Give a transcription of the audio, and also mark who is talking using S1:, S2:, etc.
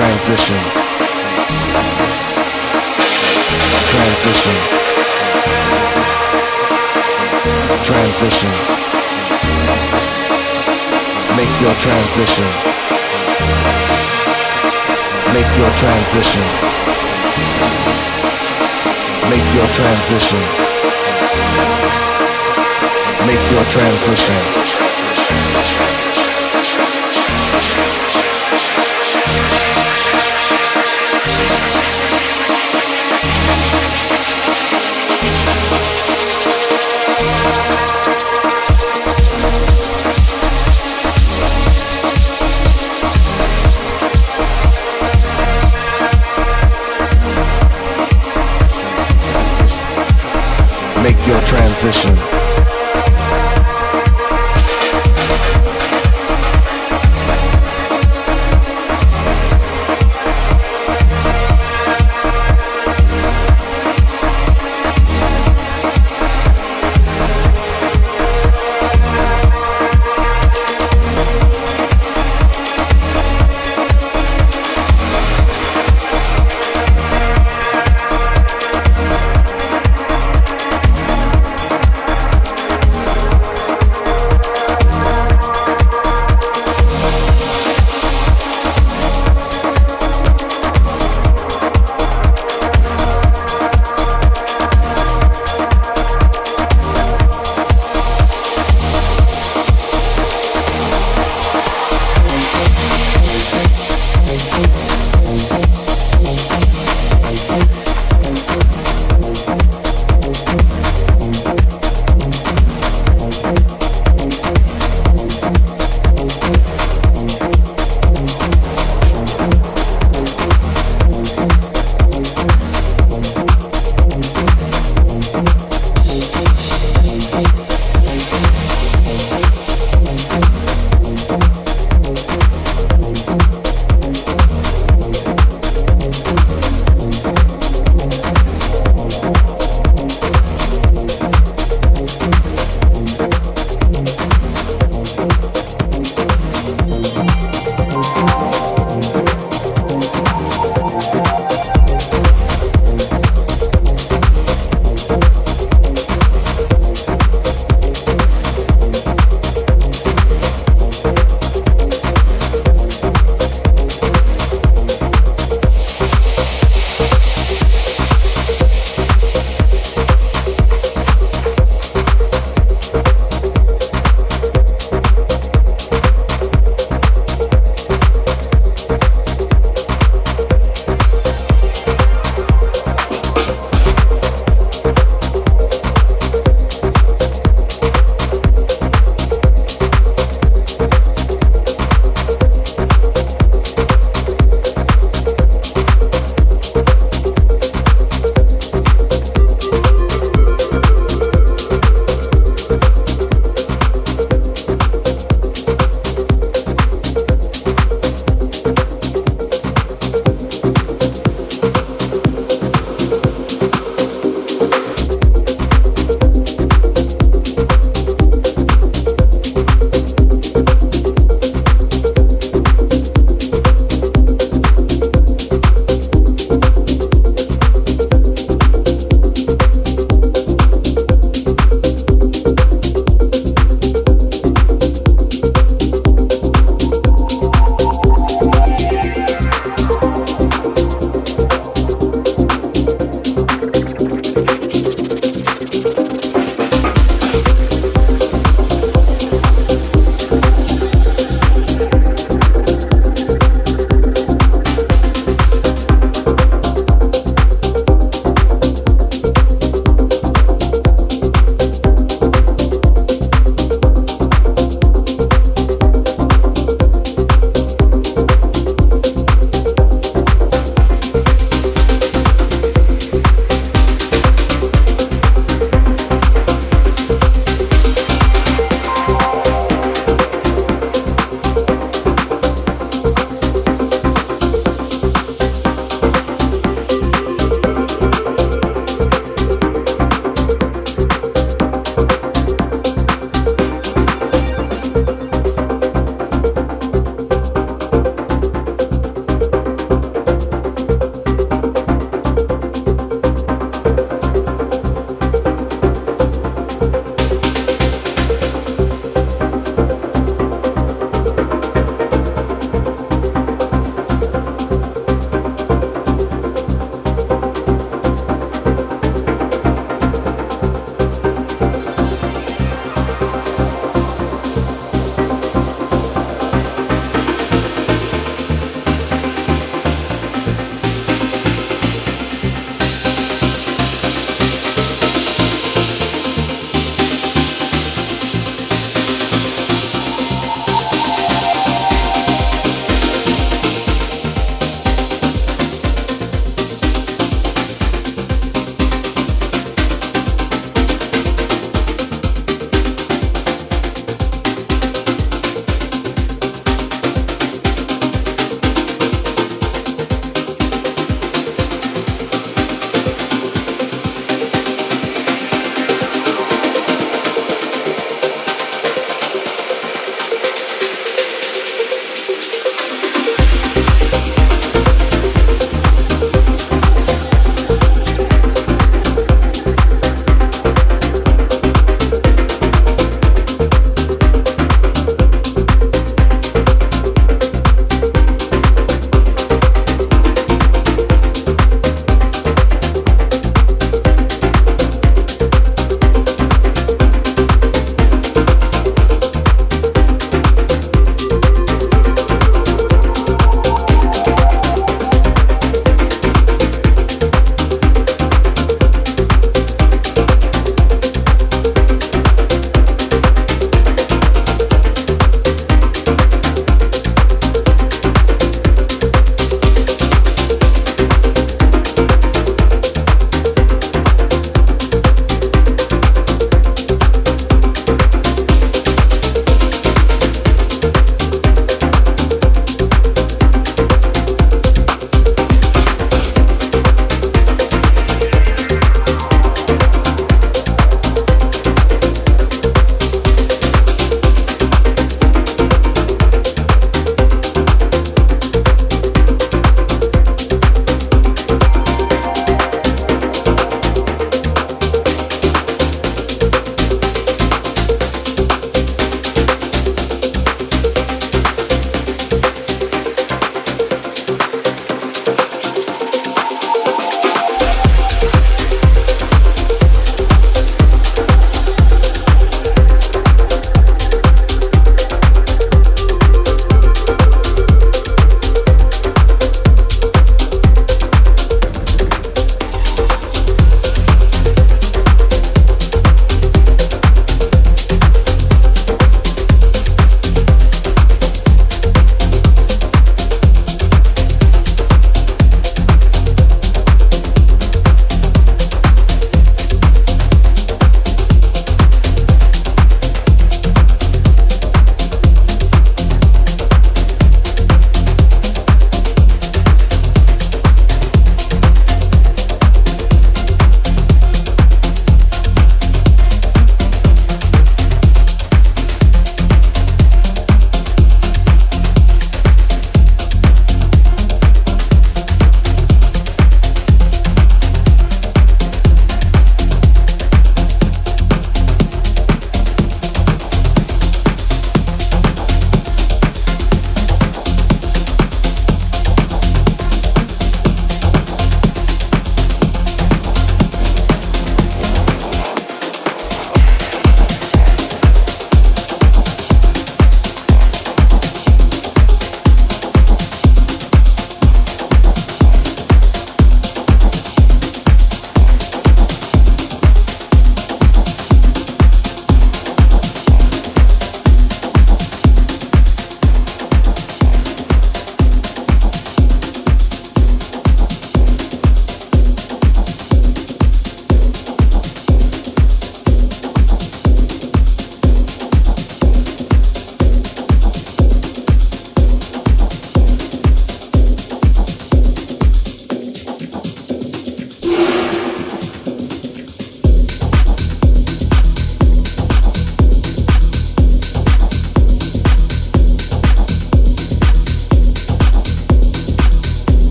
S1: Transition. Transition. Transition. Make your transition. Make your transition. Make your transition. Make your transition. Your transition.